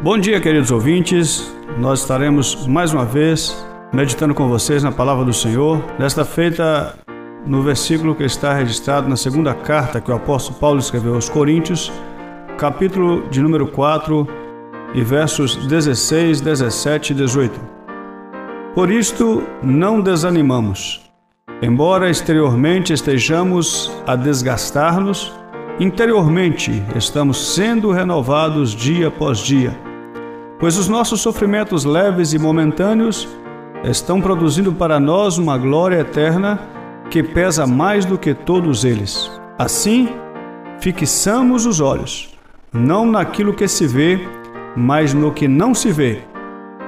Bom dia, queridos ouvintes. Nós estaremos mais uma vez meditando com vocês na palavra do Senhor. Desta feita, no versículo que está registrado na segunda carta que o apóstolo Paulo escreveu aos Coríntios, capítulo de número 4 e versos 16, 17 e 18. Por isto, não desanimamos. Embora exteriormente estejamos a desgastar-nos, interiormente estamos sendo renovados dia após dia, pois os nossos sofrimentos leves e momentâneos estão produzindo para nós uma glória eterna que pesa mais do que todos eles. Assim, fixamos os olhos, não naquilo que se vê, mas no que não se vê.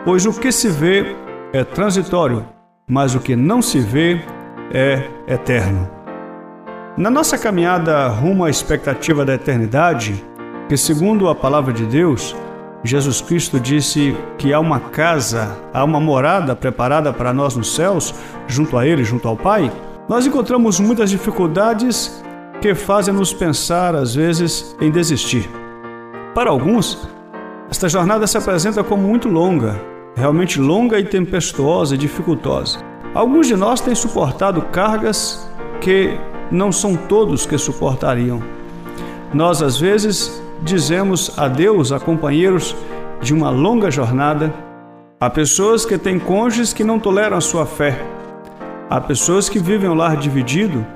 Pois o que se vê é transitório, mas o que não se vê é eterno. Na nossa caminhada rumo à expectativa da eternidade, que segundo a palavra de Deus, Jesus Cristo disse que há uma casa, há uma morada preparada para nós nos céus, junto a Ele, junto ao Pai, nós encontramos muitas dificuldades que fazem nos pensar, às vezes, em desistir. Para alguns, esta jornada se apresenta como muito longa, realmente longa e tempestuosa e dificultosa. Alguns de nós têm suportado cargas que não são todos que suportariam. Nós, às vezes, dizemos adeus a companheiros de uma longa jornada, a pessoas que têm cônjuges que não toleram a sua fé, há pessoas que vivem um lar dividido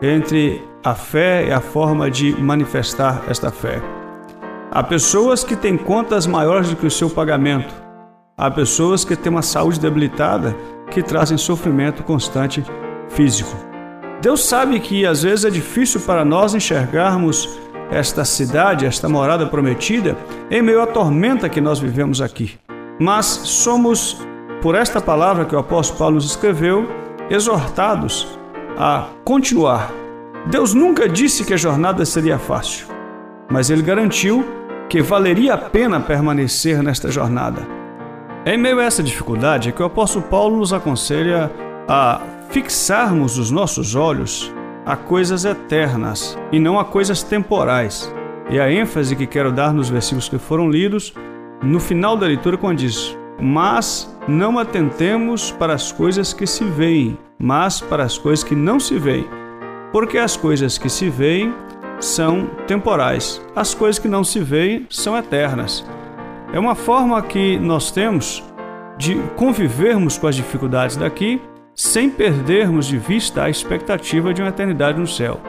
entre a fé e a forma de manifestar esta fé. Há pessoas que têm contas maiores do que o seu pagamento. Há pessoas que têm uma saúde debilitada que trazem sofrimento constante físico. Deus sabe que às vezes é difícil para nós enxergarmos esta cidade, esta morada prometida, em meio à tormenta que nós vivemos aqui. Mas somos, por esta palavra que o apóstolo Paulo nos escreveu, exortados a continuar. Deus nunca disse que a jornada seria fácil, mas ele garantiu que valeria a pena permanecer nesta jornada. Em meio a essa dificuldade é que o apóstolo Paulo nos aconselha a fixarmos os nossos olhos a coisas eternas e não a coisas temporais. E a ênfase que quero dar nos versículos que foram lidos, no final da leitura, quando diz: Mas não atentemos para as coisas que se veem, mas para as coisas que não se veem. Porque as coisas que se veem são temporais, as coisas que não se veem são eternas. É uma forma que nós temos de convivermos com as dificuldades daqui sem perdermos de vista a expectativa de uma eternidade no céu.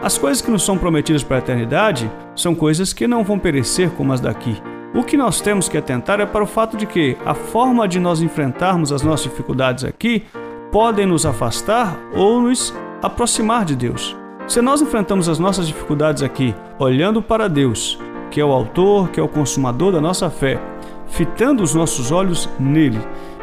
As coisas que nos são prometidas para a eternidade são coisas que não vão perecer como as daqui. O que nós temos que atentar é para o fato de que a forma de nós enfrentarmos as nossas dificuldades aqui podem nos afastar ou nos aproximar de Deus. Se nós enfrentamos as nossas dificuldades aqui olhando para Deus, que é o autor, que é o consumador da nossa fé, fitando os nossos olhos nele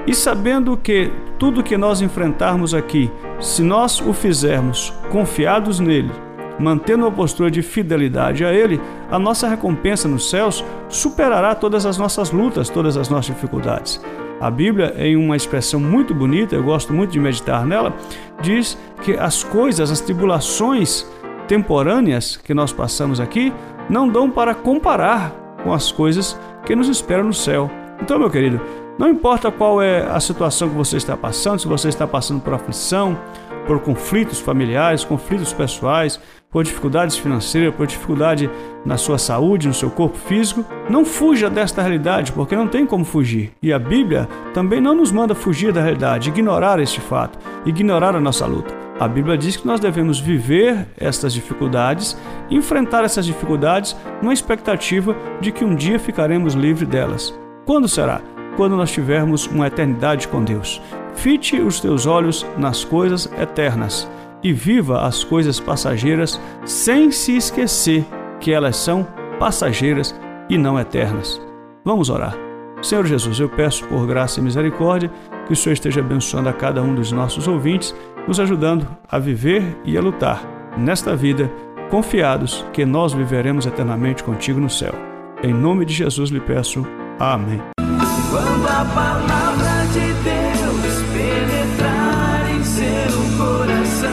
e sabendo que tudo que nós enfrentarmos aqui, se nós o fizermos confiados nele, mantendo uma postura de fidelidade a Ele, a nossa recompensa nos céus superará todas as nossas lutas, todas as nossas dificuldades. A Bíblia, em uma expressão muito bonita, eu gosto muito de meditar nela, diz que as coisas, as tribulações temporâneas que nós passamos aqui, não dão para comparar com as coisas que nos esperam no céu. Então, meu querido, não importa qual é a situação que você está passando, se você está passando por aflição, por conflitos familiares, conflitos pessoais, por dificuldades financeiras, por dificuldade na sua saúde, no seu corpo físico, não fuja desta realidade, porque não tem como fugir. E a Bíblia também não nos manda fugir da realidade, ignorar este fato, ignorar a nossa luta. A Bíblia diz que nós devemos viver estas dificuldades, enfrentar essas dificuldades, numa expectativa de que um dia ficaremos livres delas. Quando será? Quando nós tivermos uma eternidade com Deus. Fite os teus olhos nas coisas eternas e viva as coisas passageiras sem se esquecer que elas são passageiras e não eternas. Vamos orar. Senhor Jesus, eu peço por graça e misericórdia que o Senhor esteja abençoando a cada um dos nossos ouvintes, nos ajudando a viver e a lutar nesta vida, confiados que nós viveremos eternamente contigo no céu. Em nome de Jesus lhe peço. Amém. Quando a palavra de Deus penetrar em seu coração.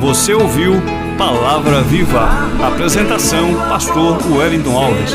Você ouviu Palavra Viva. Apresentação: Pastor Wellington Alves.